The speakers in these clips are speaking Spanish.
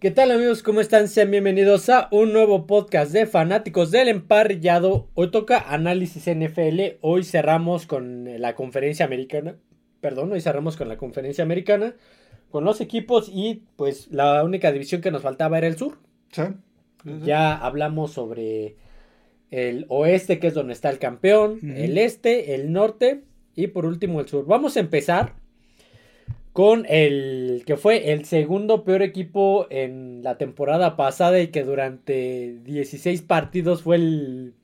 ¿Qué tal amigos? ¿Cómo están? Sean bienvenidos a un nuevo podcast de fanáticos del emparrillado. Hoy toca análisis NFL. Hoy cerramos con la conferencia americana. Perdón, hoy cerramos con la conferencia americana. Con los equipos y pues la única división que nos faltaba era el sur. Sí. Ya hablamos sobre el oeste, que es donde está el campeón, el este, el norte y por último el sur. Vamos a empezar con el que fue el segundo peor equipo en la temporada pasada y que durante 16 partidos fue el,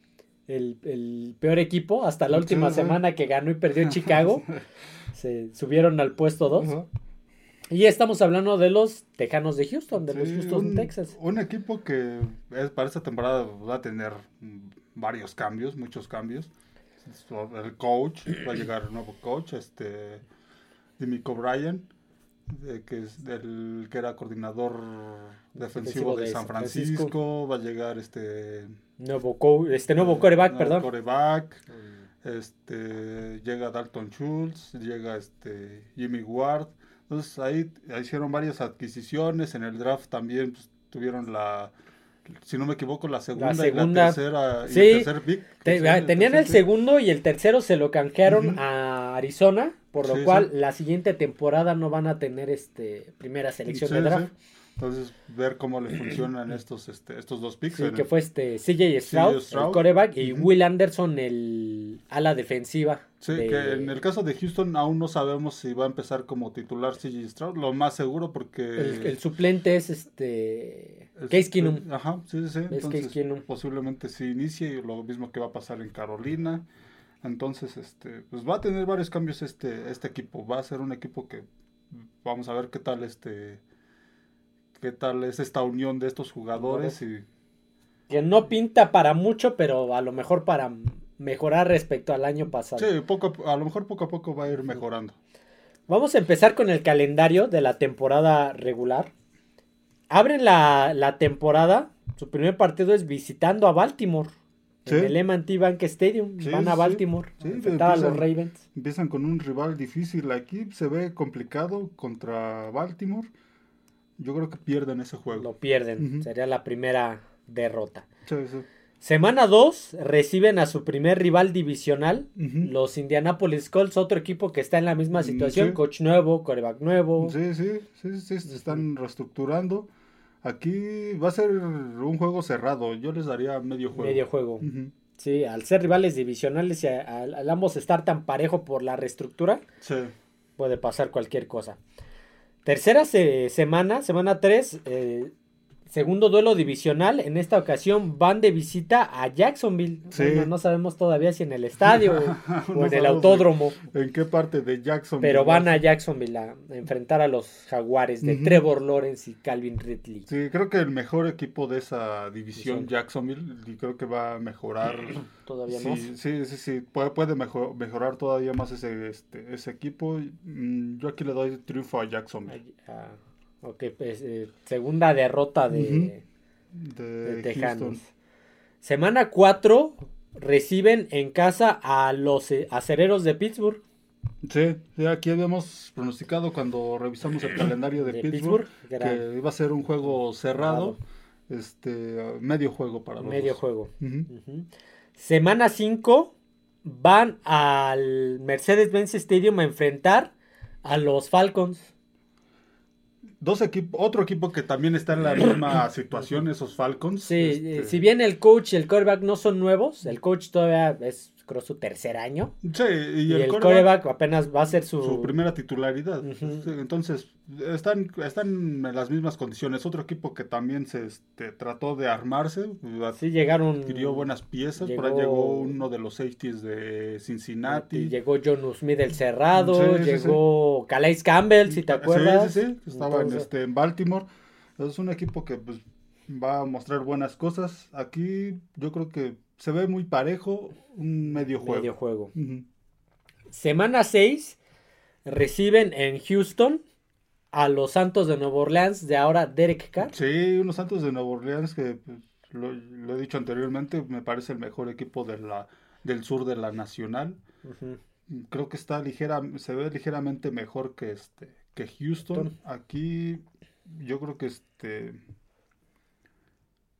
el- el peor equipo hasta la última sí. semana que ganó y perdió Chicago. Se subieron al puesto 2. Ajá. Y estamos hablando de los Tejanos de Houston, de los Houston un, Texas. un equipo que es, para esta temporada va a tener varios cambios, muchos cambios. El coach, va a llegar un nuevo coach, este Jimmy O'Brien, de- que es del que era coordinador defensivo de, San Francisco. va a llegar este Nuevo co- este nuevo coreback, nuevo perdón. quarterback, este llega Dalton Schultz, llega este Jimmy Ward. Entonces ahí hicieron varias adquisiciones. En el draft también pues, tuvieron la, si no me equivoco, la segunda, segunda. y la tercera. y el tercer pick. Te- Sí, ah, tenían el tercer segundo y el tercero se lo canjearon a Arizona, por lo Sí, cual sí. la siguiente temporada no van a tener este primera selección Sí, de draft. Entonces, ver cómo le funcionan estos, este, estos dos picks. Sí, que el- fue este CJ Stroud, Stroud. el coreback, y Ujú. Will Anderson, el ala defensiva. Sí, de- que en el caso de Houston aún no sabemos si va a empezar como titular CJ Stroud, lo más seguro porque... el- el suplente es este es- Case Keenum. Ajá, sí, sí, sí. Es Entonces, Case posiblemente sí inicie y lo mismo que va a pasar en Carolina. Entonces, este, pues va a tener varios cambios este, este equipo. Va a ser un equipo que vamos a ver qué tal este qué tal es esta unión de estos jugadores y Que no pinta para mucho, pero a lo mejor para mejorar respecto al año pasado. sí, poco a, a lo mejor poco a poco va a ir mejorando. Vamos a empezar con el calendario de la temporada regular. Abren la, la temporada. Su primer partido es visitando a Baltimore. En el M&T Bank Stadium. Sí, Van a Baltimore. sí. a los empiezan- Ravens. Empiezan con un rival difícil aquí, se ve complicado contra Baltimore. Yo creo que pierden ese juego. Lo pierden. Sería la primera derrota. Semana 2 reciben a su primer rival divisional. Los Indianapolis Colts, otro equipo que está en la misma Mm, situación. Coach nuevo, coreback nuevo. Sí, sí, sí, sí, se están reestructurando. Aquí va a ser un juego cerrado. Yo les daría medio juego. Medio juego. Sí, al ser rivales divisionales y a- al, al ambos estar tan parejo por la reestructura, Sí. puede pasar cualquier cosa. Tercera se- semana, semana 3, segundo duelo divisional. En esta ocasión van de visita a Jacksonville. Sí. Bueno, no sabemos todavía si en el estadio o- No en el autódromo, ¿En qué parte de Jackson? pero van a Jacksonville a enfrentar a los jaguares de. Trevor Lawrence y Calvin Ridley. Sí, creo que el mejor equipo de esa división. Jacksonville, y creo que va a mejorar. Todavía sí, más. sí, sí, sí, puede, puede mejo- mejorar todavía más ese, este, ese equipo. Mm, Yo aquí le doy triunfo a Jacksonville. Ah, ok, pues, eh, segunda derrota de, De, de Tejanos. Houston. Semana 4 reciben en casa a los eh, acereros de Pittsburgh. Sí, sí, aquí habíamos pronosticado cuando revisamos el calendario de, De Pittsburgh, Pittsburgh, que iba a ser un juego cerrado, este medio juego para los Medio dos. juego. Semana 5 van al Mercedes-Benz Stadium a enfrentar a los Falcons. Dos equipos, otro equipo que también está en la misma situación, esos Falcons. Sí, este, eh, si bien el coach y el quarterback no son nuevos, el coach todavía es creo su tercer año sí, y, y, el, el quarterback apenas va a ser su, su primera titularidad. Sí, Entonces, están, están en las mismas condiciones. Otro equipo que también se este, trató de armarse, Sí llegaron adquirió buenas piezas. Por ahí Llegó- llegó uno de los safeties de Cincinnati. Llegó John Smith el cerrado, Sí, sí, llegó Calais Campbell, si te acuerdas. Sí, sí, sí. Estaba en, este, en Baltimore. Es un equipo que pues, va a mostrar buenas cosas. Aquí yo creo que se ve muy parejo, un medio juego. Medio juego. Ujú. Semana 6 reciben en Houston a los Santos de Nueva Orleans de ahora Derek Carr. Sí, unos Santos de Nueva Orleans que pues, lo, lo he dicho anteriormente, me parece el mejor equipo de la, del sur de la Nacional. Creo que está ligera, se ve ligeramente mejor que este que Houston. Aquí yo creo que este.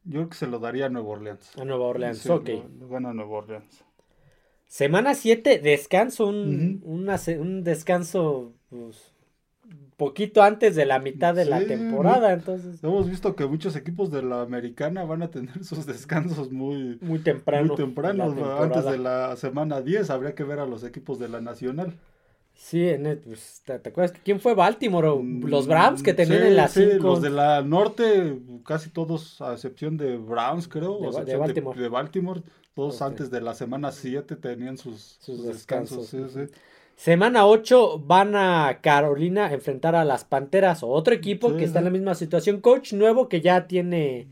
Yo creo que se lo daría a Nueva Orleans. A Nueva Orleans, Sí, ok. lo- gana Nueva Orleans. Semana 7, descanso, un, una un descanso pues, poquito antes de la mitad de la temporada, entonces Hemos visto que muchos equipos de la americana van a tener sus descansos muy, muy temprano. muy tempranos. en la ¿no? Antes de la semana 10 habría que ver a los equipos de la nacional. Sí, en el- pues, ¿te, te acuerdas? ¿Quién fue Baltimore? o Mm, Los Browns que tenían sí, en la sí, 5. los de la norte, casi todos, a excepción de Browns, creo, De o de Baltimore. de Baltimore, todos antes de la semana 7 tenían sus, Sus sus descansos. descansos, sí, sí. Semana 8 van a Carolina a enfrentar a las Panteras, o otro equipo Sí, que está en sí. la misma situación. Coach nuevo que ya tiene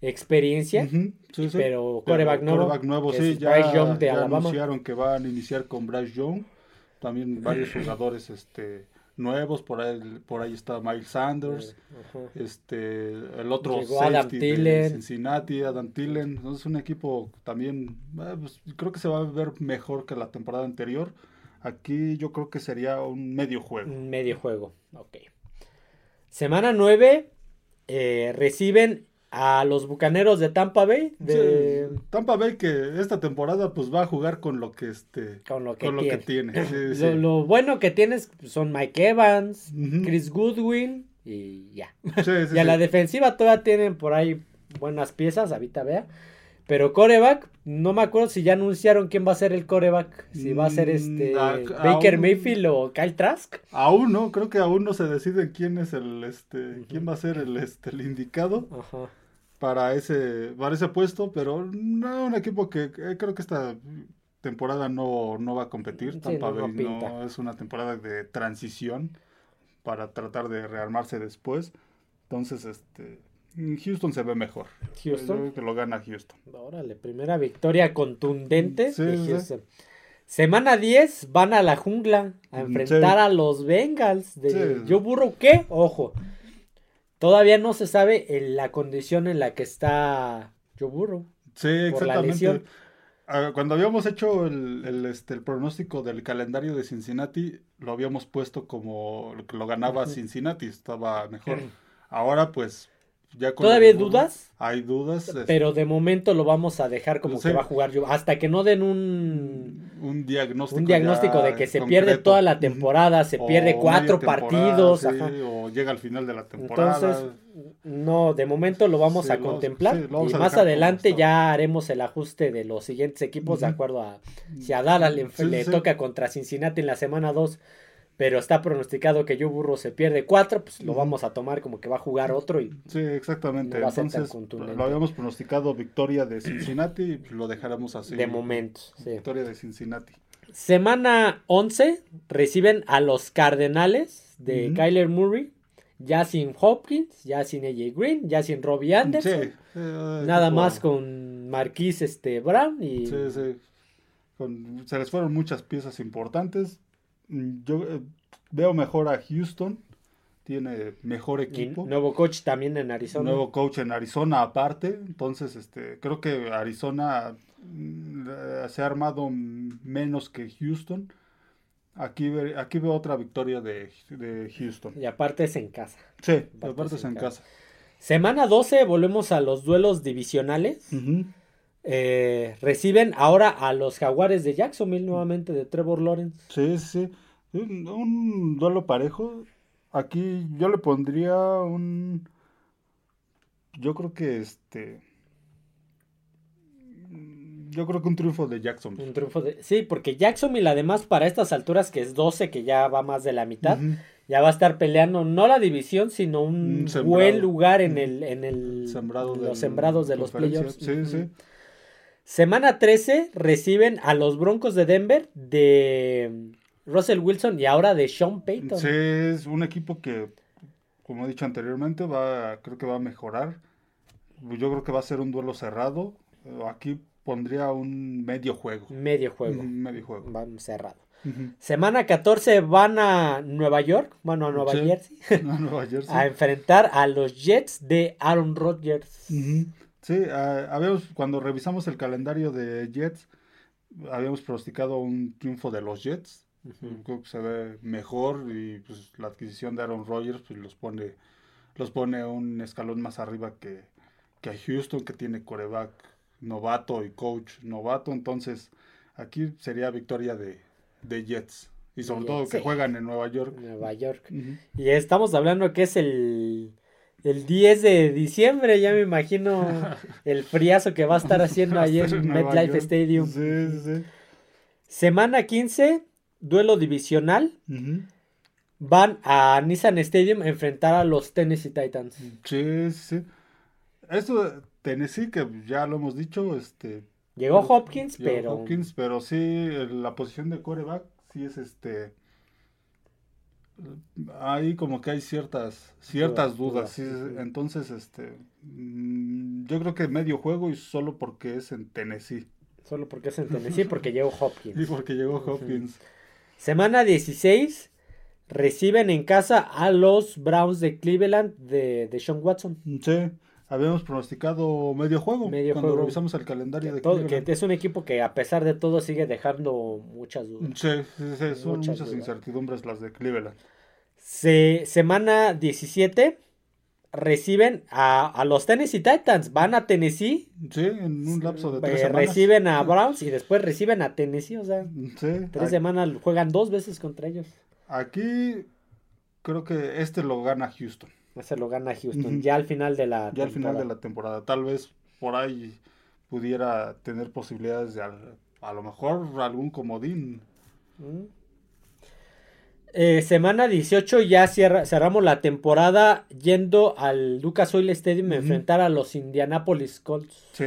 experiencia, sí, sí. pero coreback nuevo. Quarterback nuevo, sí, ya, Bryce Young de ya Alabama. anunciaron que van a iniciar con Bryce Young. También varios jugadores este, nuevos, por ahí, por ahí está Miles Sanders. Ajá. Este, el otro Llegó Adam safety de. Cincinnati, Adam Thielen. Entonces, un equipo también, eh, pues, creo que se va a ver mejor que la temporada anterior. Aquí yo creo que sería un medio juego. Un medio juego, ok. Semana 9 eh, reciben a los Bucaneros de Tampa Bay, de, Sí, Tampa Bay que esta temporada pues va a jugar con lo que este con lo que con lo tiene. que tiene. Sí, Lo, sí. lo bueno que tienes son Mike Evans. Chris Goodwin y ya. Y a la defensiva todavía tienen por ahí buenas piezas, ahorita vea. Pero coreback, no me acuerdo si ya anunciaron quién va a ser el coreback. Si va a ser este Mm, a- Baker aún- Mayfield o Kyle Trask. Aún no, creo que aún no se decide quién es el este quién va a ser el este el indicado Ajá. Para ese para ese puesto, pero no un equipo que eh, creo que esta temporada no, no va a competir. Sí, Tampa no, no Bay pinta. no es una temporada de transición para tratar de rearmarse después. Entonces, este Houston se ve mejor. Yo Houston. creo que lo gana Houston. Órale, primera victoria contundente Sí, de sí. Houston. Semana 10 van a la jungla a Mm, enfrentar sí. a los Bengals de Sí. Joe Burrow. ¿Qué? Ojo. Todavía no se sabe en la condición en la que está Joe Burrow. Sí, exactamente. Ah, Cuando habíamos hecho el, el, este, el pronóstico del calendario de Cincinnati, lo habíamos puesto como lo que lo ganaba. Cincinnati, estaba mejor. Ahora, pues, ya con ¿Todavía hay dudas? Hay dudas. este, Pero de momento lo vamos a dejar como Sí. que va a jugar Joe. Hasta que no den un, un diagnóstico. un diagnóstico de que se concreto. pierde toda la temporada, se O pierde cuatro partidos. sí, ajá. O llega al final de la temporada. Entonces, no, de momento lo vamos Sí, a lo- contemplar vamos y a más adelante ya haremos el ajuste de los siguientes equipos de acuerdo a si a Dallas le, le toca contra Cincinnati en la semana 2, pero está pronosticado que Joe Burro se pierde 4, pues lo vamos a tomar como que va a jugar otro y Sí, exactamente. No Entonces, lo habíamos pronosticado victoria de Cincinnati y lo dejaremos así. de momento. sí. Victoria de Cincinnati. Semana 11 reciben a los Cardenales de. Kyler Murray, ya sin Hopkins, ya sin AJ Green, ya sin Robbie Anderson. Sí, eh, Nada tipo- más con Marquise este, Brown y Sí, sí. Con- se les fueron muchas piezas importantes. Mm, Yo eh, veo mejor a Houston. Tiene mejor y equipo. nuevo coach también en Arizona. Nuevo coach en Arizona aparte. Entonces, este, creo que Arizona mm, eh, se ha armado menos que Houston. Aquí, aquí veo otra victoria de, de Houston. Y aparte es en casa. Sí, Aparte aparte es en casa. casa. Semana 12 volvemos a los duelos divisionales. Ujú. Eh, reciben ahora a los Jaguares de Jacksonville nuevamente de Trevor Lawrence. Sí, sí, sí. Un, duelo parejo. Aquí yo le pondría un. Yo creo que este. Yo creo que un triunfo de Jacksonville. Un triunfo de... Sí, porque Jacksonville además para estas alturas que es 12, que ya va más de la mitad, ya va a estar peleando no la división, sino un buen lugar en el en el Sembrado en del- los sembrados de los playoffs. Sí, sí. Semana 13 reciben a los Broncos de Denver de Russell Wilson y ahora de Sean Payton. Sí, es un equipo que, como he dicho anteriormente, va, creo que va a mejorar. Yo creo que va a ser un duelo cerrado. Aquí pondría un medio juego. Medio juego. Medio juego. Van cerrado. Semana 14 van a Nueva York, bueno, a Nueva Sí. Jersey, A Nueva Jersey. a enfrentar a los Jets de Aaron Rodgers. Sí, habíamos, cuando revisamos el calendario de Jets, habíamos pronosticado un triunfo de los Jets. Ujú. Creo que se ve mejor y pues, la adquisición de Aaron Rodgers pues, los pone los pone un escalón más arriba que, que a Houston, que tiene coreback novato y coach novato. Entonces, aquí sería victoria de, de Jets. Y sobre todo que sí. juegan en Nueva York. Nueva York. Y estamos hablando que es el, el 10 de diciembre, ya me imagino el friazo que va a estar haciendo ahí en MetLife. Stadium. Sí, sí, sí. Semana 15, duelo divisional. Van a Nissan Stadium a enfrentar a los Tennessee Titans. Sí, sí. Esto de Tennessee, que ya lo hemos dicho, este, Llegó Hopkins, Llegó pero Hopkins, pero sí, la posición de coreback, sí es este. Ahí como que hay ciertas, ciertas Dudas, sí, entonces, este. mm, Yo creo que medio juego y solo porque es en Tennessee. solo porque es en Tennessee, porque llegó Hopkins. Y porque llegó Hopkins. Semana 16, reciben en casa a los Browns de Cleveland de, de Sean Watson. Sí, habíamos pronosticado medio juego Medio cuando juego. revisamos el calendario de Todo- que es un equipo que a pesar de todo sigue dejando muchas dudas. Sí, sí, sí, son Muchas incertidumbres las de Cleveland. Se- semana 17 reciben a, a los Tennessee Titans. Van a Tennessee, Sí, en un lapso de tres eh, semanas. reciben a Browns y después reciben a Tennessee. O sea, Sí, tres aquí- semanas juegan dos veces contra ellos. Aquí creo que este lo gana Houston. Ese lo gana Houston. Ya al final de la Ya al final de temporada. la temporada. Tal vez por ahí pudiera tener posibilidades de al- a lo mejor algún comodín. Mm. Eh, semana 18 ya cierra- cerramos la temporada yendo al Lucas Oil Stadium a enfrentar a los Indianapolis Colts. Sí,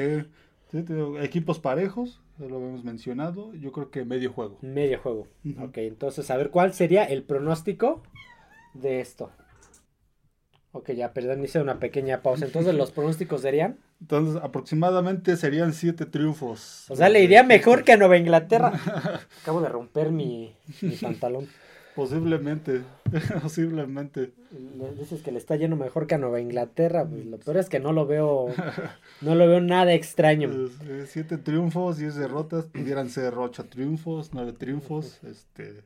equipos parejos, ya lo habíamos mencionado. Yo creo que medio juego. Medio juego. Ujú. Ok, entonces a ver cuál sería el pronóstico de esto. Ok, ya, perdón, hice una pequeña pausa. Entonces los pronósticos serían. Entonces, aproximadamente serían siete triunfos. O sea, le iría mejor que a Nueva Inglaterra. Acabo de romper mi, mi pantalón. Posiblemente, posiblemente. Le dices que le está yendo mejor que a Nueva Inglaterra. Pues lo peor es que no lo veo. No lo veo nada extraño. Siete triunfos, diez derrotas, pudieran ser ocho triunfos, nueve triunfos, este...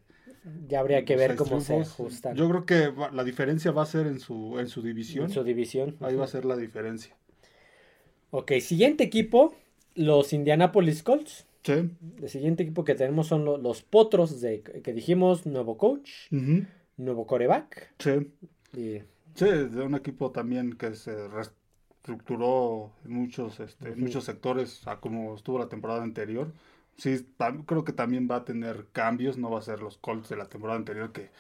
Ya habría que ver cómo se ajustan Yo creo que va- la diferencia va a ser en su, en su división. en su división. Ahí va a ser la diferencia. Ok, siguiente equipo, los Indianapolis Colts. Sí. El siguiente equipo que tenemos son lo- los Potros de que dijimos, nuevo coach, nuevo coreback. Sí. Y Sí, de un equipo también que se reestructuró en muchos, este, muchos sectores a como estuvo la temporada anterior. Sí, creo que también va a tener cambios, no va a ser los Colts de la temporada anterior que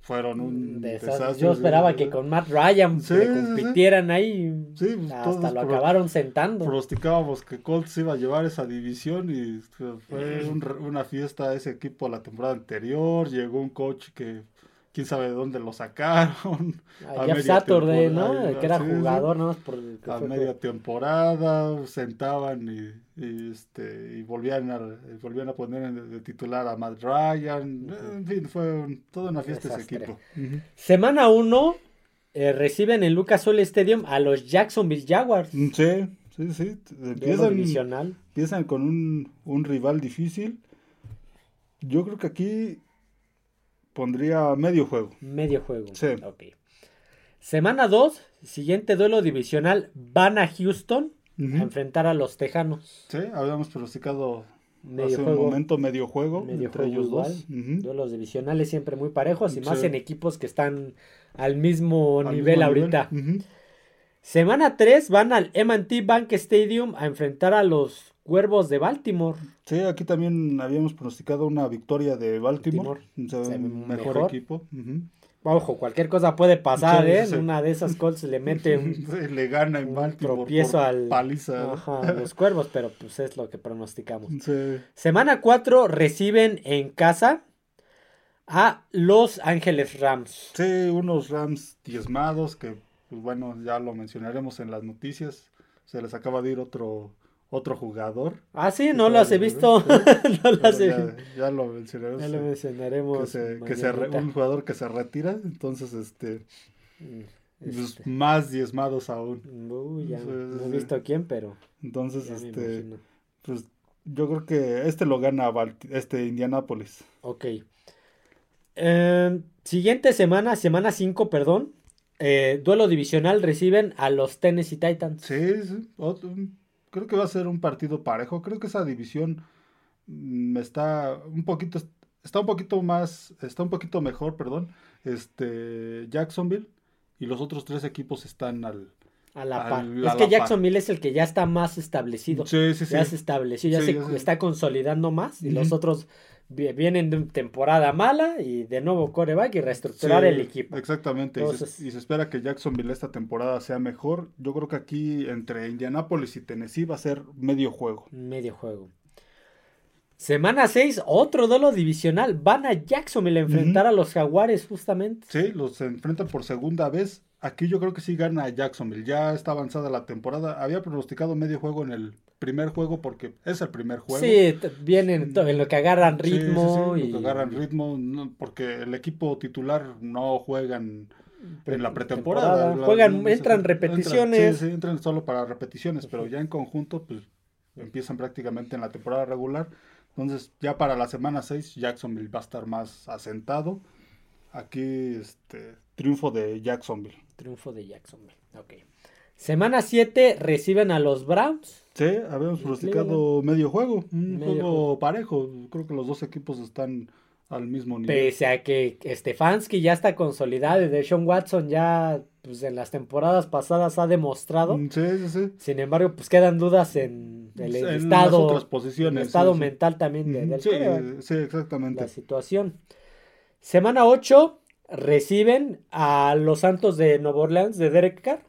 fueron un desastre. desastre. Yo esperaba que con Matt Ryan Sí, le sí, sí. compitieran ahí. Sí, pues, hasta lo acabaron sentando. Prosticábamos que Colts iba a llevar esa división y fue un una fiesta ese equipo la temporada anterior. Llegó un coach que quién sabe de dónde lo sacaron. A a Jeff Saturday, ¿no? que era sí, sí. jugador, ¿no? Por el que A fue- media temporada sentaban y, y, este y volvían a volvían a poner en- de titular a Matt Ryan. En fin, fue un- toda una fiesta ese equipo. Semana 1 reciben en Lucas Oil Stadium a los Jacksonville Jaguars. Sí, sí, sí. Duelo Empiezan, divisional. empiezan con un, un rival difícil. Yo creo que aquí pondría medio juego. Medio juego. Sí. Ok. Semana 2, siguiente duelo divisional, van a Houston a enfrentar a los Tejanos. Sí, habíamos pronosticado Medio hace juego. un momento medio juego Medio entre juego ellos igual. dos. Duelos divisionales siempre muy parejos y más en equipos que están al mismo Al nivel mismo ahorita. nivel. Semana 3 van al M&T Bank Stadium a enfrentar a los Cuervos de Baltimore. Sí, aquí también habíamos pronosticado una victoria de Baltimore, o sea, mejor, mejor. equipo. Ojo, cualquier cosa puede pasar, Sí, ¿eh? sí. Una de esas Colts le mete un, le gana en Baltimore tropiezo por al paliza. Ajá, los Cuervos, pero pues es lo que pronosticamos. Sí. Semana 4 reciben en casa a Los Ángeles Rams. Sí, unos Rams diezmados que, pues bueno, ya lo mencionaremos en las noticias. Se les acaba de ir otro otro jugador. Ah, sí, no las he visto. no las he ya, lo mencionaremos. Ya lo mencionaremos. que se, que se re- mañanita. un jugador que se retira, entonces este, Mm, pues, este, más diezmados aún. uy, ya Sí, no he visto a quién, pero Entonces, este, pues yo creo que este lo gana Balti- este Indianapolis. Ok. Em, siguiente semana, semana 5, perdón. eh, duelo divisional reciben a los Tennessee Titans. Sí, sí, otro- creo que va a ser un partido parejo. Creo que esa división mm, está un poquito, está un poquito más, está un poquito mejor, perdón. Este, Jacksonville y los otros tres equipos están al. A la par. es que. Jacksonville es el que ya está más establecido. Sí, sí, sí. Ya se estableció, ya Sí, se ya se- está consolidando más. Y los otros vienen de una temporada mala y de nuevo coreback y reestructurar Sí, el equipo. Exactamente. y se- Entonces- y, se, espera que Jacksonville esta temporada sea mejor. Yo creo que aquí entre Indianapolis y Tennessee va a ser medio juego. Medio juego. Semana 6, otro duelo divisional. Van a Jacksonville a enfrentar a los Jaguares justamente. Sí, los enfrentan por segunda vez. Aquí yo creo que sí gana Jacksonville. Ya está avanzada la temporada. Había pronosticado medio juego en el primer juego porque es el primer juego. Sí, vienen en lo que agarran Sí, sí, ritmo sí, y lo que agarran ritmo, no, porque el equipo titular no juegan en la pretemporada. temporada. La- Juegan, entran entran- repeticiones. sí, sí, entran solo para repeticiones, pero ya en conjunto, pues empiezan prácticamente en la temporada regular. Entonces, ya para la semana 6, Jacksonville va a estar más asentado. Aquí, este, triunfo de Jacksonville. Triunfo de Jacksonville. Ok. Semana 7 reciben a los Browns. Sí, habíamos pronosticado medio juego, un Medio juego juego. parejo. Creo que los dos equipos están al mismo nivel. Pese a que Stefanski ya está consolidado y Deshaun Watson ya pues, en las temporadas pasadas ha demostrado. Mm, Sí, sí, sí. Sin embargo, pues quedan dudas en el En las estado, otras el posiciones. estado sí, sí. mental también de- del sí, sí, exactamente. la situación. Semana 8 reciben a los Santos de Nueva Orleans de Derek Carr.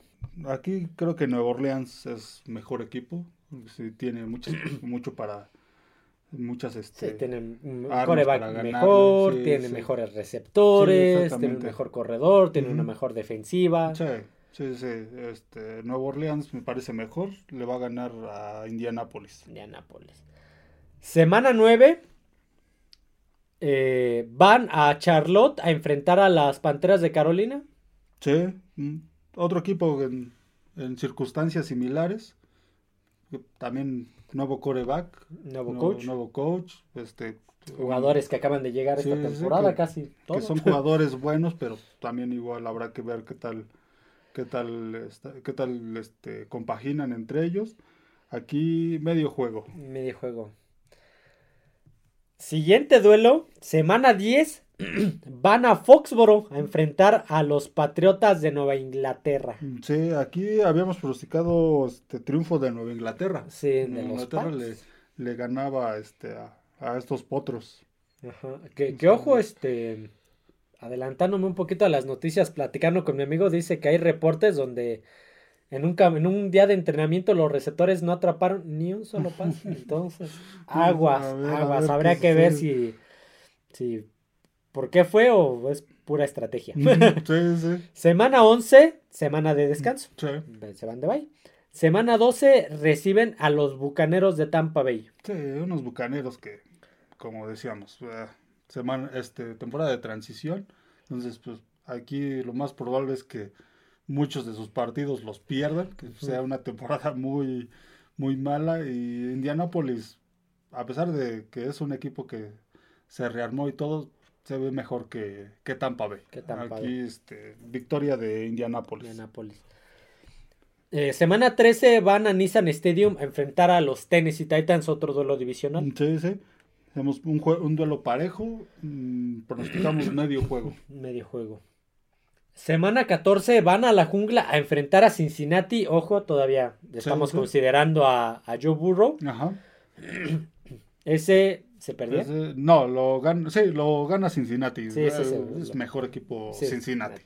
Aquí creo que Nueva Orleans es mejor equipo. Sí, tiene muchas, mucho para muchas Sí, este tienen un armas coreback mejor, sí, tiene sí. mejores Sí, receptores, tiene un mejor corredor, tiene una mejor defensiva. sí, sí, sí, este Nueva Orleans me parece mejor, le va a ganar a Indianapolis. Indianapolis. Semana 9. eh, van a Charlotte a enfrentar a las Panteras de Carolina. Sí, mm, otro equipo en, en circunstancias similares. También nuevo coreback, Nuevo coach. nuevo coach, este Jugadores que acaban de llegar Sí, esta temporada, que- casi que todos. son jugadores buenos, pero también igual habrá que ver qué tal, qué tal, esta- qué tal este, compaginan entre ellos. Aquí medio juego. Medio juego. Siguiente duelo, semana 10. Van a Foxboro a enfrentar a los Patriotas de Nueva Inglaterra. Sí, aquí habíamos pronosticado este triunfo de Nueva Inglaterra. Sí, de Nueva los Inglaterra le, le ganaba este, a, a estos potros. Ajá. Que, que ojo, este, adelantándome un poquito a las noticias, platicando con mi amigo, dice que hay reportes donde en un, en un día de entrenamiento los receptores no atraparon ni un solo pase. Entonces, aguas, a aguas. ver Habría que ver si, si, por qué fue o es pura estrategia. Sí, sí, Semana 11, semana de descanso. sí. Se van de bye. Semana 12 reciben a los Bucaneros de Tampa Bay. Sí, unos bucaneros que, como decíamos, eh, semana, este, temporada de transición. Entonces, pues aquí lo más probable es que muchos de sus partidos los pierdan, que sea una temporada muy, muy mala. Y Indianapolis, a pesar de que es un equipo que se rearmó y todo, se ve mejor que, que Tampa Bay. Que Tampa aquí, Bay. este, victoria de Indianapolis. Indianapolis. Eh, semana 13 van a Nissan Stadium a enfrentar a los Tennessee Titans, otro duelo divisional. Sí, sí. Tenemos un, un duelo parejo, mm, pronosticamos medio juego. Medio juego. Semana 14 van a la jungla a enfrentar a Cincinnati. Ojo, todavía estamos sí. considerando a, a Joe Burrow. Ajá. Ese se perdió. No, lo gana, sí, lo gana Cincinnati. Sí, sí, sí. Es mejor equipo Cincinnati.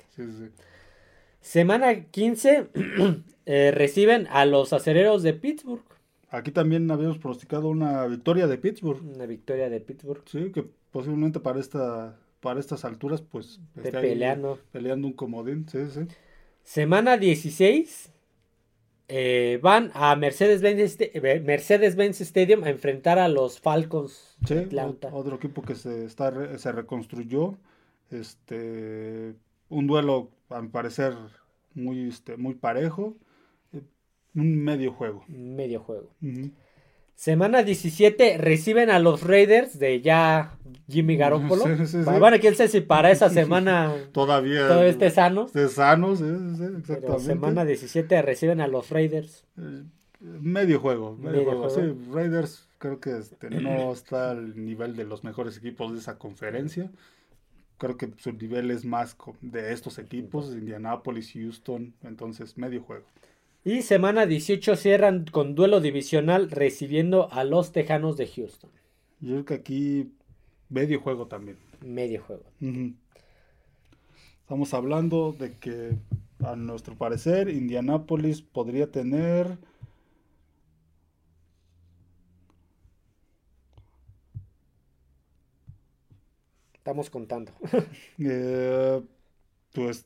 Semana 15 eh, reciben a los acereros de Pittsburgh. Aquí también habíamos pronosticado una victoria de Pittsburgh. Una victoria de Pittsburgh. Sí, que posiblemente para esta para estas alturas pues De peleando. peleando un comodín. Sí, sí. Semana 16 eh, van a Mercedes-Benz eh, Mercedes-Benz Stadium a enfrentar a los Falcons Sí, de Atlanta. ot- otro equipo que se está se reconstruyó. Este un duelo a mi parecer muy este muy parejo. eh, Un medio juego. Medio juego. Semana 17 reciben a los Raiders de ya Jimmy Garoppolo. Sí, sí, sí. Bueno, quién sabe si para esa semana Todavía. todo esté sano. Esté sano, sí, Pero semana 17 reciben a los Raiders. Eh, Medio juego, medio, Medio juego. juego. Sí, Raiders creo que este, no está al nivel de los mejores equipos de esa conferencia. Creo que su nivel es más de estos equipos, Indianapolis, Houston, entonces medio juego. Y semana 18 cierran con duelo divisional recibiendo a los Tejanos de Houston. Yo creo que aquí medio juego también. Medio juego. Estamos hablando de que a nuestro parecer Indianapolis podría tener Estamos contando. eh, pues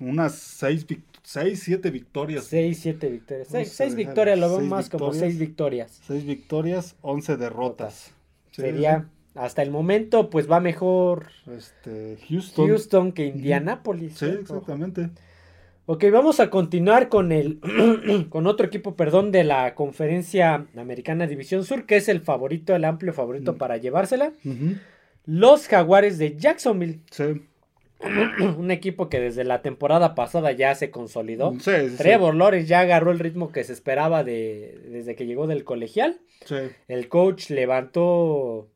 unas 6, 6 7 victorias. 6, 7 victorias. Vamos 6 a dejar victorias, lo veo seis más como victorias. 6 victorias. 6 victorias, 11 derrotas. Sí, Sería, hasta el momento, pues va mejor. Este, Houston. Houston que Indianapolis. Sí, ¿eh? exactamente. Ok, vamos a continuar con el con otro equipo, perdón, de la Conferencia Americana División Sur, que es el favorito, el amplio favorito Mm. para llevársela. Los Jaguares de Jacksonville, Sí. un equipo que desde la temporada pasada ya se consolidó. Sí, sí, sí. Trevor Lawrence ya agarró el ritmo que se esperaba de, desde que llegó del colegial. Sí. El coach levantó,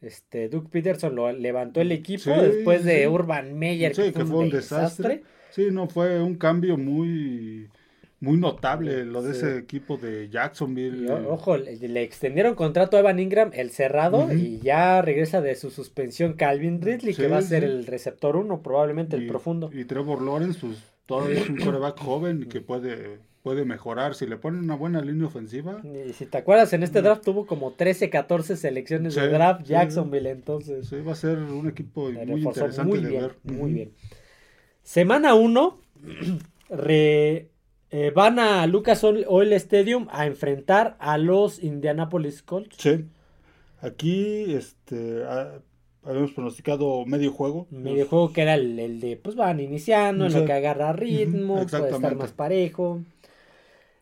este, Doug Peterson lo levantó el equipo Sí, después sí, de sí. Urban Meyer, Sí, que fue un, desastre. Sí, no, fue un cambio muy, muy notable lo de Sí. ese equipo de Jacksonville. Y, ojo, le, extendieron contrato a Evan Ingram, el cerrado, y ya regresa de su suspensión Calvin Ridley, que va a ser sí. el receptor 1, probablemente el profundo. Y Trevor Lawrence, pues todavía es un coreback joven que puede, puede mejorar. Si le ponen una buena línea ofensiva, Y si te acuerdas, en este draft tuvo como 13, 14 selecciones de draft Jacksonville, entonces sí, va a ser un equipo muy interesante muy de bien, ver. muy bien. Semana 1, van a Lucas Oil Stadium a enfrentar a los Indianapolis Colts. Sí. Aquí este, ha- habíamos pronosticado medio juego. Medio juego que era el, el de, pues van iniciando, en Sí. lo que agarra ritmo, puede estar más parejo.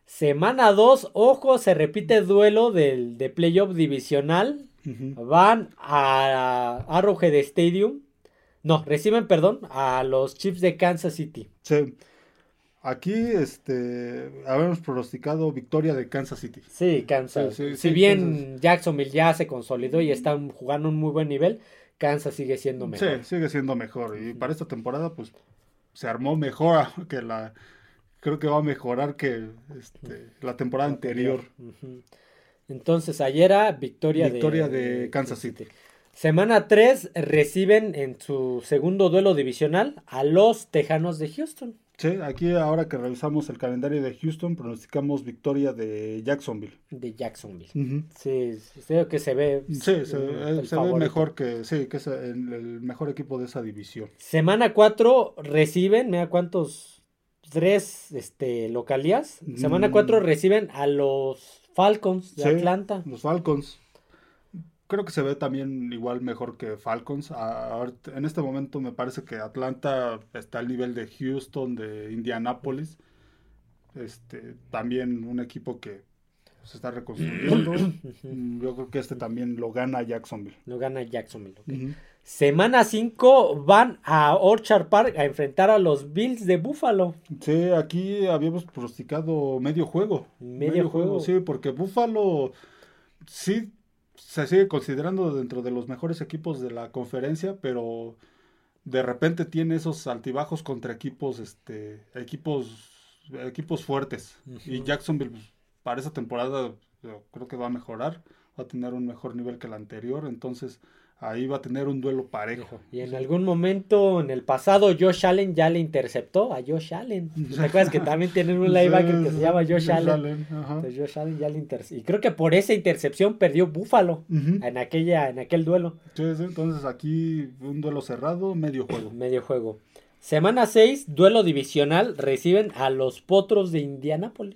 Semana 2, ojo, se repite el duelo del, de playoff divisional. Van a Arrowhead Stadium. No, reciben, perdón, a los Chiefs de Kansas City. Sí. Aquí este, habíamos pronosticado victoria de Kansas City. Sí, Kansas. Sí, sí, si sí, bien Jacksonville ya se consolidó y están jugando un muy buen nivel, Kansas sigue siendo mejor. Sí, sigue siendo mejor. Y para esta temporada, pues, se armó mejor que la... Creo que va a mejorar que este, la temporada anterior. Entonces, ayer era victoria, Victoria de, de Kansas City. Semana 3 reciben en su segundo duelo divisional a los Tejanos de Houston. Sí, aquí ahora que revisamos el calendario de Houston, pronosticamos victoria de Jacksonville. De Jacksonville. Sí, creo que se ve. Sí, se, el eh, se ve mejor que, sí, que es el, el mejor equipo de esa división. Semana 4 reciben, mira cuántos. Tres este, localías. Semana Mm. 4 reciben a los Falcons de Sí, Atlanta. Los Falcons. Creo que se ve también igual mejor que Falcons. A- en este momento me parece que Atlanta está al nivel de Houston, de Indianapolis. Este, también un equipo que se está reconstruyendo. Yo creo que este también lo gana Jacksonville. Lo gana Jacksonville. ok. Ujú. Semana 5 van a Orchard Park a enfrentar a los Bills de Buffalo. Sí, aquí habíamos pronosticado medio juego. Medio juego. Sí, porque Buffalo sí se sigue considerando dentro de los mejores equipos de la conferencia, pero de repente tiene esos altibajos contra equipos, este, equipos, equipos fuertes. Y. Jacksonville pues, para esa temporada creo que va a mejorar, va a tener un mejor nivel que el anterior, entonces ahí va a tener un duelo parejo. Y en algún momento en el pasado Josh Allen ya le interceptó a Josh Allen. ¿Te acuerdas que también tienen un linebacker que se llama Josh Allen? Entonces Josh Allen ya le interceptó. Y creo que por esa intercepción perdió Buffalo Ujú. en aquella en aquel duelo. Sí, sí, entonces aquí un duelo cerrado, medio juego. Medio juego. Semana 6, duelo divisional, reciben a los Potros de Indianápolis.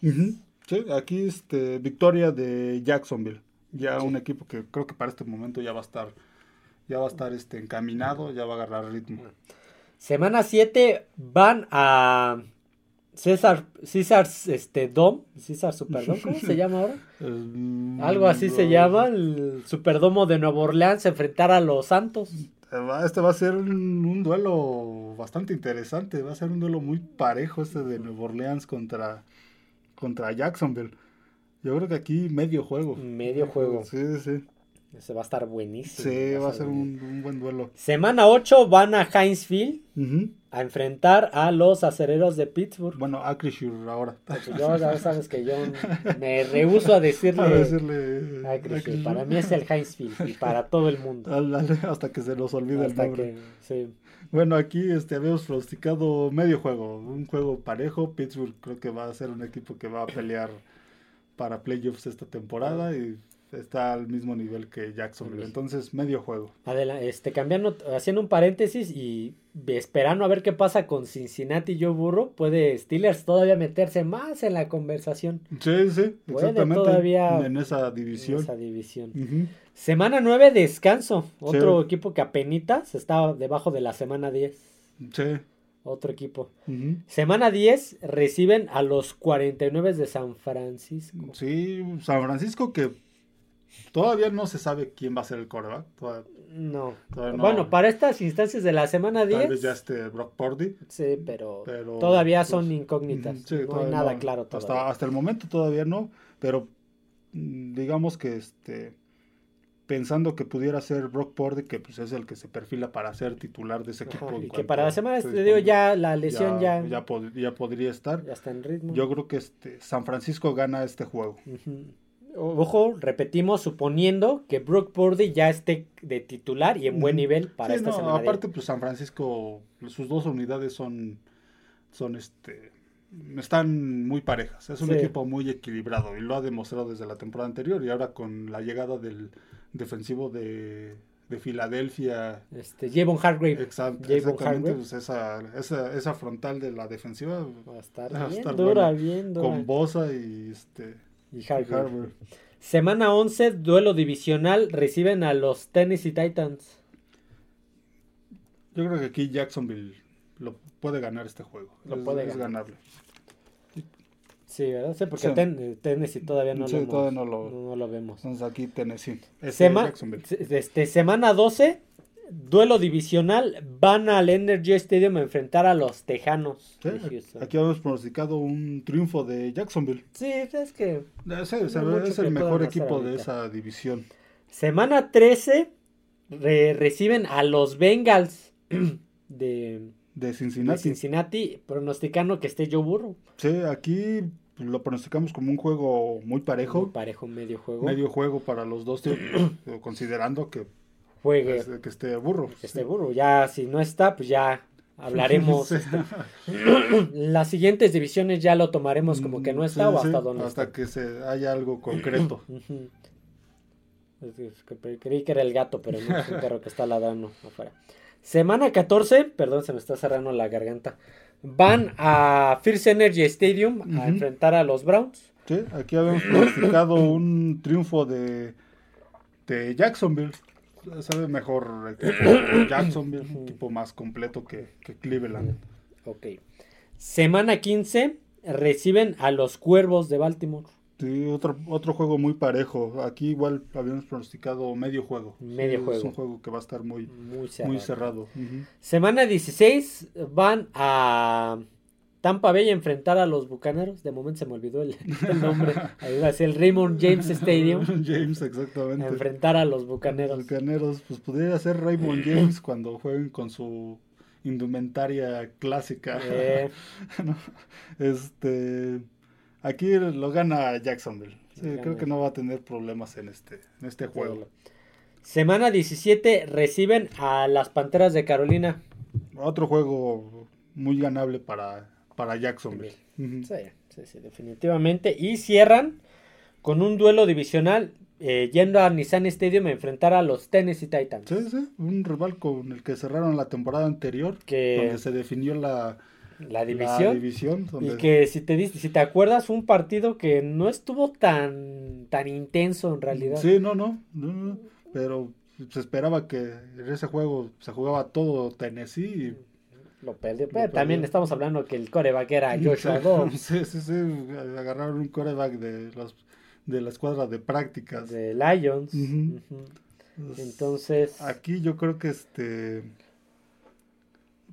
Sí, aquí este, victoria de Jacksonville. Ya un equipo que creo que para este momento ya va a estar, ya va a estar este, encaminado, ya va a agarrar ritmo. Semana 7 van a César, César, este, Dom, César Superdome, ¿cómo se llama ahora? Algo así se llama, el Superdomo de Nueva Orleans enfrentar a los Santos. Este va a ser un, un duelo bastante interesante. Va a ser un duelo muy parejo este de Nueva Orleans contra, contra Jacksonville. Yo creo que aquí medio juego. Medio juego. Sí, sí. Ese va a estar buenísimo. Sí, va a ser un, un buen duelo. Semana 8 van a Field Ujú. a enfrentar a los acereros de Pittsburgh. Bueno, Acrisure ahora. Porque yo ya sabes que yo me rehuso a decirle, A decirle. a. Para mí es el Field y para todo el mundo. Hasta que se nos olvide el nombre. que, sí. Bueno, aquí este, habíamos pronosticado medio juego, un juego parejo. Pittsburgh creo que va a ser un equipo que va a pelear para playoffs esta temporada y está al mismo nivel que Jacksonville. Entonces, medio juego. Adela- este, cambiando, haciendo un paréntesis y esperando a ver qué pasa con Cincinnati y Joe Burrow, puede Steelers todavía meterse más en la conversación Sí, sí, exactamente. todavía en esa en división. esa división. Ujú. Semana 9, descanso. Otro Sí. equipo que apenitas está debajo de la semana 10. Sí. Otro equipo. Semana 10 reciben a los 49 de San Francisco. Sí, San Francisco que todavía no se sabe quién va a ser el coreback. No. Bueno, para estas instancias de la semana 10. Tal vez ya esté Brock Purdy. Sí, pero, Pero, todavía pues, son incógnitas. Sí, no hay nada no. claro Hasta, todavía. hasta el momento todavía no, pero mm, digamos que este pensando que pudiera ser Brock Purdy, que pues es el que se perfila para ser titular de ese equipo. Ajá, y que para la semana, te digo, ya la lesión ya, ya, ya, pod- ya podría estar. está en ritmo. Yo creo que este San Francisco gana este juego. Ojo, repetimos, suponiendo que Brook Purdy ya esté de titular y en buen nivel para Sí, esta no, semana. de- aparte pues San Francisco sus dos unidades son son este están muy parejas. Es un Sí. equipo muy equilibrado y lo ha demostrado desde la temporada anterior y ahora con la llegada del defensivo de, de Filadelfia. Este, Javon Hargrave Exact- exactamente, pues esa, esa, esa frontal de la defensiva va a estar va a bien dura, bien dura. con Bosa y este Y. Harvard. Semana 11, duelo divisional, reciben a los Tennessee Titans. Yo creo que aquí Jacksonville lo puede ganar este juego. Lo es, puede es ganar. Sí, ¿verdad? Sí, porque Sí. Ten- eh, Tennessee todavía no, Sí, lo, todavía no lo- no lo vemos. Entonces aquí Tennessee. Este, Sema- este, semana 12, duelo divisional, van al Energy Stadium a enfrentar a los Tejanos Sí, de aquí habíamos pronosticado un triunfo de Jacksonville. Sí, es que Eh, sí, es que el mejor equipo de esa división. semana 13 re- reciben a los Bengals de, De de Cincinnati. Cincinnati, pronosticando que esté Joe Burrow. Sí, aquí lo pronosticamos como un juego muy parejo. Muy parejo medio juego. Medio juego para los dos, considerando que, Juegue que esté burro. que esté Burrow. Ya si no está, pues ya hablaremos. Sí. este, Las siguientes divisiones ya lo tomaremos como que no está Sí, o hasta dónde Hasta está. que se haya algo concreto. Creí que era el gato, pero no es un perro que está ladrando afuera. Semana 14, perdón, se me está cerrando la garganta. Van a First Energy Stadium a enfrentar a los Browns. Sí, aquí habíamos pronosticado un triunfo de, de Jacksonville. Sabe mejor equipo Jacksonville, un equipo más completo que, que Cleveland. Ok. Semana 15, reciben a los Cuervos de Baltimore. Sí, otro, otro juego muy parejo. Aquí igual habíamos pronosticado medio juego. Medio Sí, juego. Es un juego que va a estar muy, Muy cerrado. muy cerrado. Ujú. Semana 16, van a Tampa Bay enfrentar a los Bucaneros. De momento se me olvidó el, el nombre. Ahí va a ser el Raymond James Stadium. James, A exactamente. enfrentar a los Los Bucaneros. Bucaneros, pues podría ser Raymond James cuando jueguen con su indumentaria clásica. Eh, ¿no? Este, aquí lo gana Jacksonville. Sí, Gana. creo que no va a tener problemas en este, en este juego. Semana 17, reciben a las Panteras de Carolina. Otro juego muy ganable para, para Jacksonville. Sí, sí, sí, definitivamente. Y cierran con un duelo divisional eh, yendo a Nissan Stadium a enfrentar a los Tennessee Titans. Sí, sí, un rival con el que cerraron la temporada anterior, Que donde se definió la, la la división. Y que si te si te acuerdas, fue un partido que no estuvo tan, tan intenso en realidad. Sí, no, no, no, no, pero se esperaba que en ese juego se jugaba todo Tennessee Lo perdió. Pero también estamos hablando que el coreback era Joshua Dobbs. Sí, sí, sí. Agarraron un coreback de, los, de la escuadra de prácticas. De Lions. Entonces, Aquí yo creo que este.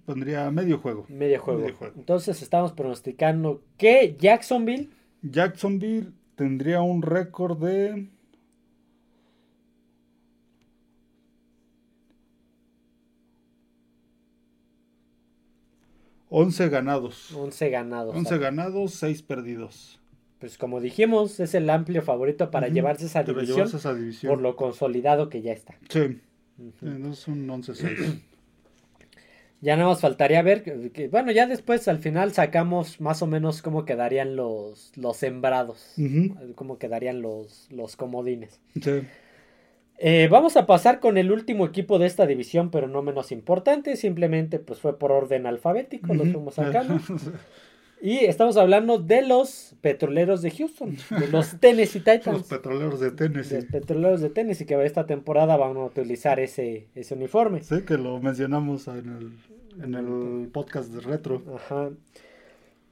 Pondría medio juego. medio juego. medio juego. Entonces estamos pronosticando que Jacksonville Jacksonville tendría un récord de. Once ganados. 11 ganados. 11 ganados, 6 perdidos. Pues como dijimos, es el amplio favorito para Ujú, llevarse esa para división llevarse esa división. por lo consolidado que ya está. Sí, Ujú. entonces un 11-6. Ya nada más faltaría ver, que- que- bueno, ya después al final sacamos más o menos cómo quedarían los, los sembrados, Ujú, cómo quedarían los, los comodines. sí. Eh, vamos a pasar con el último equipo de esta división, pero no menos importante, simplemente pues fue por orden alfabético, lo Ujú. fuimos sacando. Y estamos hablando de los petroleros de Houston, de los Tennessee Los Titans. petroleros de Los Tennessee. petroleros de Tennessee que esta temporada van a utilizar ese, ese uniforme. Sí, que lo mencionamos en el, en el podcast de Retro. Ajá.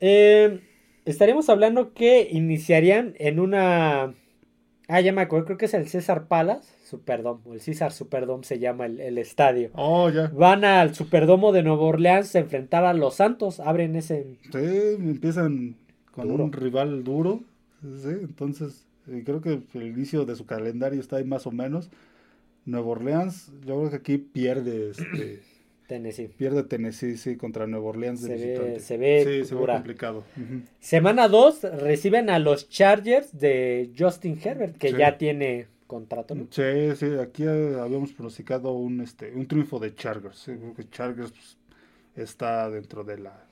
Eh, estaríamos hablando que iniciarían en una... Ah, ya me acuerdo, creo que es el César Palace, Superdome, o el César Superdome se llama el, el estadio. Oh, ya. Van al Superdomo de Nueva Orleans a enfrentar a los Santos, abren ese... Sí, empiezan con Duro. un rival duro. Sí, entonces eh, creo que el inicio de su calendario está ahí más o menos. Nueva Orleans, yo creo que aquí pierde este, Tennessee. pierde Tennessee sí, contra Nueva Orleans de Se ve- se ve sí, se ve complicado. Ujú. Semana 2 reciben a los Chargers de Justin Herbert, que Sí. ya tiene contrato, ¿no? Sí, sí, aquí eh, habíamos pronosticado un este un triunfo de Chargers. Sí, Chargers pues, está dentro de la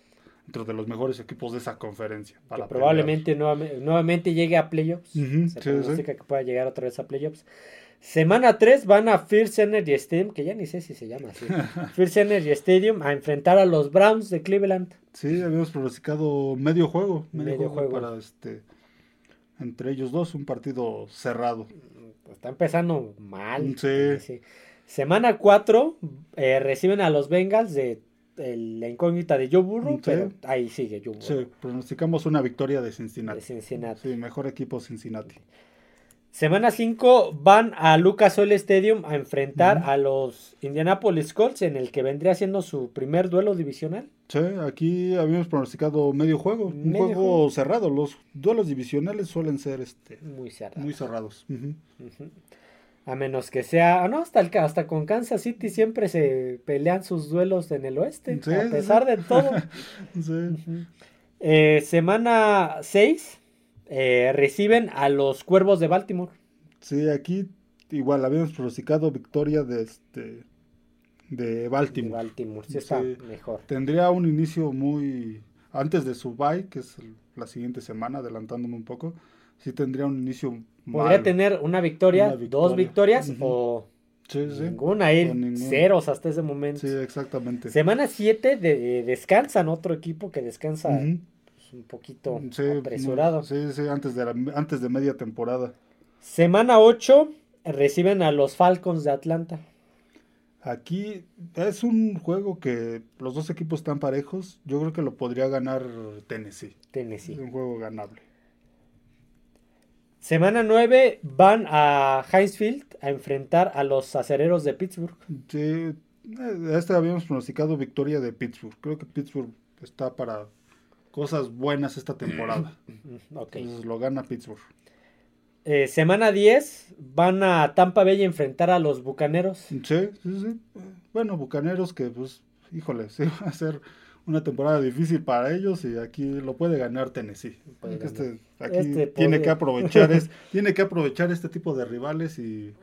dentro de los mejores equipos de esa conferencia. que para probablemente nuevamente, nuevamente llegue a playoffs. Ujú, Se sí, pronostica que pueda llegar otra vez a playoffs. Semana 3 van a First Energy Stadium, que ya ni sé si se llama así. First Energy Stadium a enfrentar a los Browns de Cleveland. Sí, habíamos pronosticado medio juego, medio, Medio juego, juego. para este entre ellos dos un partido cerrado. Pues está empezando mal. Sí. Sí. Semana 4 reciben a los Bengals de el- la incógnita de Joe Burrow, Sí. pero ahí sigue Joe Burrow. Sí, pronosticamos una victoria de de Cincinnati. Cincinnati. Sí, mejor equipo Cincinnati. Semana 5 van a Lucas Oil Stadium a enfrentar a los Indianapolis Colts en el que vendría siendo su primer duelo divisional. Sí, aquí habíamos pronosticado medio juego, un juego juego. cerrado. Los duelos divisionales suelen ser este Muy cerrado. muy cerrados. A menos que sea, ah, no, hasta, el, hasta con Kansas City siempre se pelean sus duelos en el oeste, Sí, a pesar sí. de todo. Sí. Eh, semana 6 reciben a los Cuervos de Baltimore. Sí, aquí igual habíamos pronosticado victoria de este de De Baltimore. Baltimore, sí está Sí. mejor. Tendría un inicio muy antes de su bye, que es la siguiente semana, adelantándome un poco. Sí tendría un inicio Podría malo. tener una victoria, Una victoria. dos victorias o Sí, sí. ninguna, ir ceros hasta ese momento. Sí, exactamente. Semana 7 de, descansan, otro equipo que descansa un poquito Sí, apresurado. Sí, sí, antes de la- antes de media temporada. Semana 8 reciben a los Falcons de Atlanta. Aquí es un juego que los dos equipos están parejos. Yo creo que lo podría ganar Tennessee. Es Tennessee. un juego ganable. Semana 9 van a Heinz Field a enfrentar a los acereros de Pittsburgh. Sí, eh, este habíamos pronosticado victoria de Pittsburgh. Creo que Pittsburgh está para cosas buenas esta temporada. Mm. Entonces lo gana Pittsburgh. Eh, semana 10 van a Tampa Bay a enfrentar a los Bucaneros. Sí, sí, sí. Bueno, Bucaneros que pues, híjole, sí va a ser una temporada difícil para ellos y aquí lo puede ganar Tennessee. Puede ganar. este- aquí Este tiene que aprovechar es, tiene que aprovechar este tipo de rivales y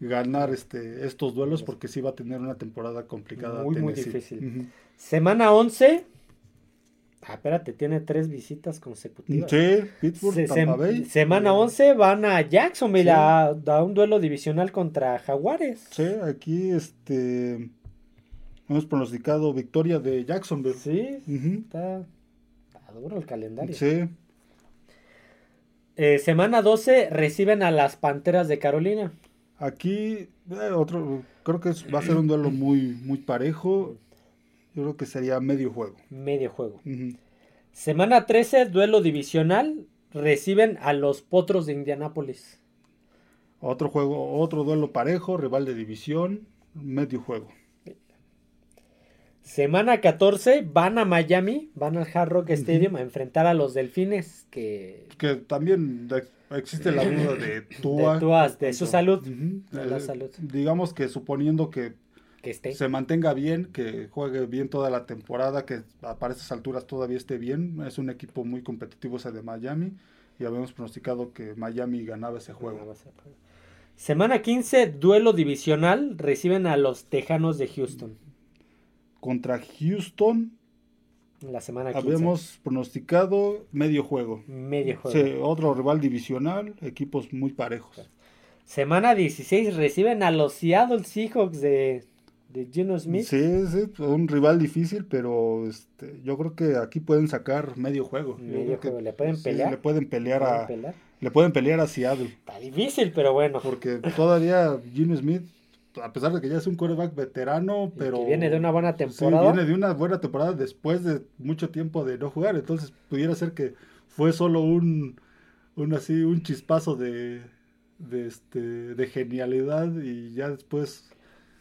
ganar este estos duelos porque sí va a tener una temporada complicada Muy, muy difícil. Semana 11. Ah, espérate, tiene tres visitas consecutivas. Sí, Pittsburgh, Se- Tampa Bay. semana Eh, 11 van a Jacksonville Sí. a, a un duelo divisional contra Jaguares. Sí, aquí este hemos pronosticado victoria de Jacksonville. Sí, está, está duro el calendario. Sí, Eh, semana 12 reciben a las Panteras de Carolina. aquí eh, otro creo que es- va a ser un duelo muy muy parejo. Yo creo que sería medio juego. Medio juego. Semana 13, duelo divisional. Reciben a los Potros de Indianápolis. Otro juego, otro duelo parejo, rival de división, medio juego. Semana 14, van a Miami, van al Hard Rock Stadium a enfrentar a los Delfines, que Que también de- existe la duda de Tua. De Tua, de su salud. De la Eh, salud. Digamos que suponiendo que que esté. se mantenga bien, que juegue bien toda la temporada, que a- para estas alturas todavía esté bien. Es un equipo muy competitivo ese de Miami. Y habíamos pronosticado que Miami ganaba ese juego. Semana 15, duelo divisional, reciben a los Tejanos de Houston. Contra Houston la semana 15. habíamos pronosticado medio juego. Medio juego. Sí, otro rival divisional, equipos muy parejos. Semana 16, reciben a los Seattle Seahawks de, de Geno Smith. Sí, sí, un rival difícil, pero este, yo creo que aquí pueden sacar medio juego. Medio que juego, ¿le pueden sí, pelear? le pueden pelear ¿Pueden a, pelear? le pueden pelear a Seattle, Está difícil, pero bueno. porque todavía Gino Smith, a pesar de que ya es un quarterback veterano, pero que viene de una buena sí, temporada. viene de una buena temporada después de mucho tiempo de no jugar, entonces pudiera ser que fue solo un, un así, un chispazo de, de este, de genialidad y ya después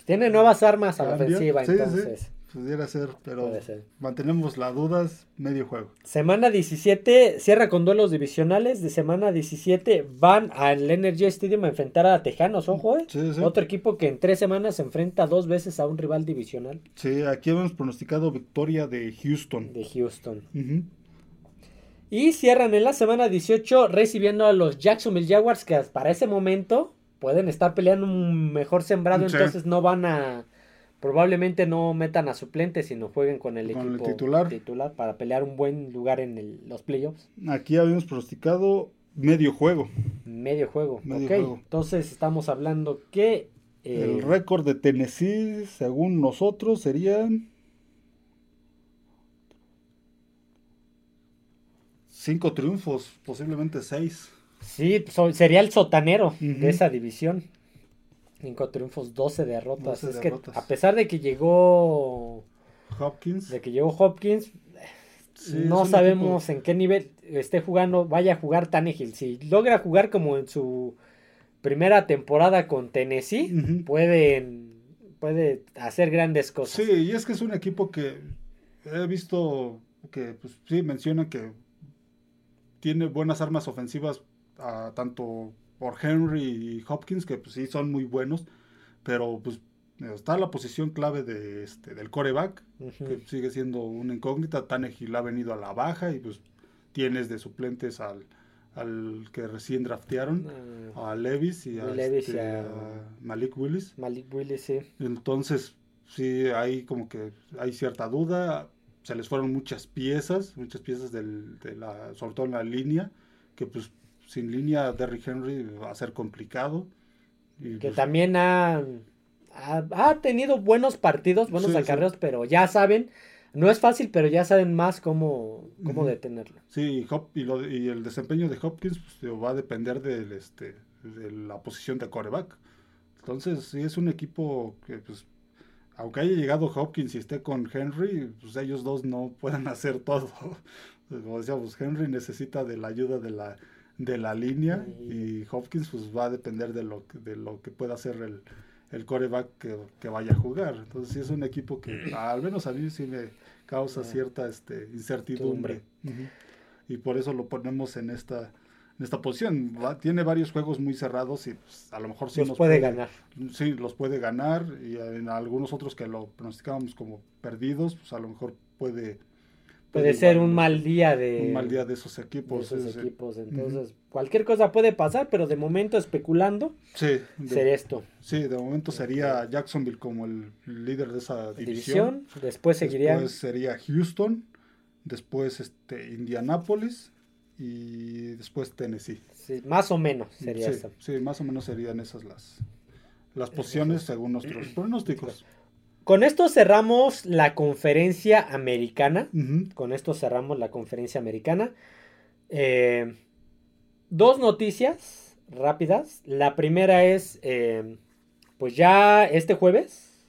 Tiene nuevas armas a la ofensiva, Sí, sí. entonces. pudiera ser, pero ser. mantenemos las dudas, medio juego. Semana 17, cierra con duelos divisionales. De semana 17 van al Energy Stadium a enfrentar a Tejanos, ojo, eh. Sí, sí. Otro equipo que en tres semanas se enfrenta dos veces a un rival divisional Sí, aquí hemos pronosticado victoria de Houston. de Houston. Y cierran en la semana 18 recibiendo a los Jacksonville Jaguars que para ese momento pueden estar peleando un mejor sembrado, Sí. entonces no van a probablemente no metan a suplentes, sino jueguen con el Con el equipo titular. para pelear un buen lugar en el- los playoffs. Aquí habíamos pronosticado medio juego. Medio juego. Medio ok, juego. entonces estamos hablando que eh, El récord de Tennessee, según nosotros, serían cinco triunfos, posiblemente seis. Sí, so- sería el sotanero de esa división. Cinco triunfos, 12 derrotas. 12 es derrotas. que a pesar de que llegó Hopkins. de que llegó Hopkins, Sí, no sabemos en qué nivel esté jugando, vaya a jugar Tannehill. Si logra jugar como en su primera temporada con Tennessee, pueden, puede hacer grandes cosas. Sí, y es que es un equipo que he visto que, pues sí, menciona que tiene buenas armas ofensivas, ah, tanto por Henry y Hopkins, que pues sí son muy buenos, pero pues está la posición clave de este del coreback, Ujú. que sigue siendo una incógnita. Tannehill ha venido a la baja y pues tienes de suplentes al, al que recién draftearon, Ah, a Levis y a, Will Levis y este, a- a Malik Willis. Malik Willis, sí. Entonces, sí, hay como que hay cierta duda. Se les fueron muchas piezas, muchas piezas del, de la, sobre todo en la línea, que pues sin línea Derrick Henry va a ser complicado. Y, Que pues, también ha, ha, ha tenido buenos partidos, buenos Sí, sí. acarreos, pero ya saben, no es fácil, pero ya saben más cómo, cómo detenerlo. Sí, y, Hop- y, lo- y el desempeño de Hopkins pues, va a depender del, este, de la posición de coreback. Entonces, sí, es un equipo que, pues, aunque haya llegado Hopkins y esté con Henry, pues ellos dos no pueden hacer todo. Como decíamos, Henry necesita de la ayuda de la, de la línea y Hopkins pues va a depender de lo, que- de lo que pueda hacer el, el coreback que, que vaya a jugar. Entonces, sí es un equipo que, al menos a mí sí me causa cierta este, incertidumbre. Y por eso lo ponemos en esta, en esta posición. Va- tiene varios juegos muy cerrados y pues, a lo mejor sí Los nos puede ganar. Sí, los puede ganar y en algunos otros que lo pronosticábamos como perdidos, pues a lo mejor puede... Puede ser igual un mal día de, un mal día de esos de equipos. esos sí, sí. equipos. Entonces, cualquier cosa puede pasar, pero de momento especulando, Sí, de, ser esto. sí, de momento sería Jacksonville como el líder de esa división. División, después seguiría Después sería Houston, después este Indianapolis y después Tennessee. sí, más o menos sería sí, esto. sí, más o menos serían esas las, las posiciones según nuestros pronósticos. Con esto cerramos la conferencia americana. Con esto cerramos la conferencia americana. Eh, dos noticias rápidas. La primera es, eh, pues ya este jueves.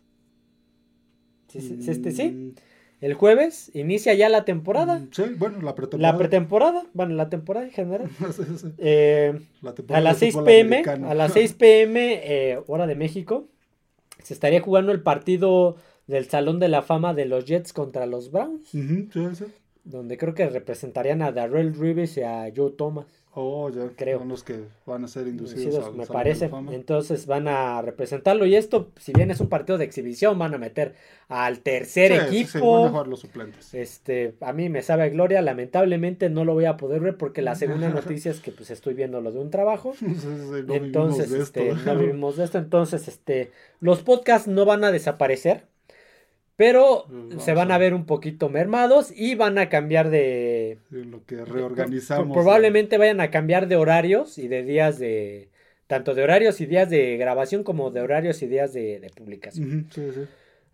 Sí, sí, sí, este sí. Mm, el jueves inicia ya la temporada. Sí, bueno, la pretemporada. La pretemporada, bueno, la temporada en general. Sí, sí. Eh, La a temporada las de 6 fútbol pm, americano. a las 6 pm, eh, hora de México, se estaría jugando el partido del Salón de la Fama de los Jets contra los Browns, Ujú, sí, sí. donde creo que representarían a Darrell Reeves y a Joe Thomas. Oh, ya. Creo. Son los que van a ser inducidos Inducidos, al me parece. Entonces van a representarlo. Y esto, si bien es un partido de exhibición, van a meter al tercer Sí, sí, sí, equipo. van a jugar los suplentes. Este, a mí me sabe a gloria, lamentablemente no lo voy a poder ver porque la segunda noticia es que pues estoy viendo lo de un trabajo. Sí, no entonces, vivimos este, no vivimos de esto. Entonces, este, los podcasts no van a desaparecer, pero se van a ver un poquito mermados y van a cambiar de... En lo que reorganizamos. Probablemente vayan a cambiar de horarios y de días de... Tanto de horarios y días de grabación como de horarios y días de, de publicación. Sí, sí.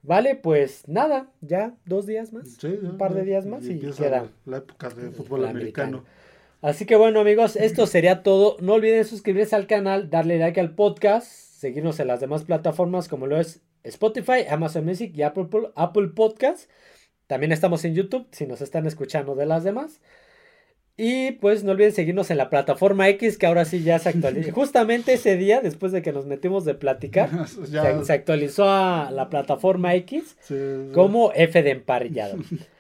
Vale, pues nada, ya dos días más. Sí, ya, un par de días más y empieza queda. La época de fútbol americano. Así que bueno amigos, esto sería todo. No olviden suscribirse al canal, darle like al podcast, seguirnos en las demás plataformas como lo es Spotify, Amazon Music y Apple, Apple Podcast. También estamos en YouTube si nos están escuchando de las demás. Y pues no olviden seguirnos en la plataforma X que ahora sí ya se actualizó. Justamente ese día, después de que nos metimos de platicar, Ya, se, se actualizó a la plataforma X sí, sí. como F de emparrillado.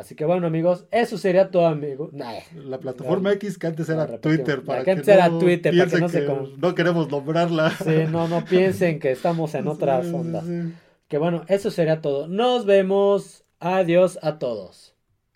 Así que bueno amigos, eso sería todo amigo. Nah, La plataforma X que antes era. Twitter. Para que que antes era no Twitter, para que no se que con- no queremos nombrarla. Sí, no, no piensen que estamos en otras Sí, sí, ondas. sí. Que bueno, eso sería todo. Nos vemos. Adiós a todos.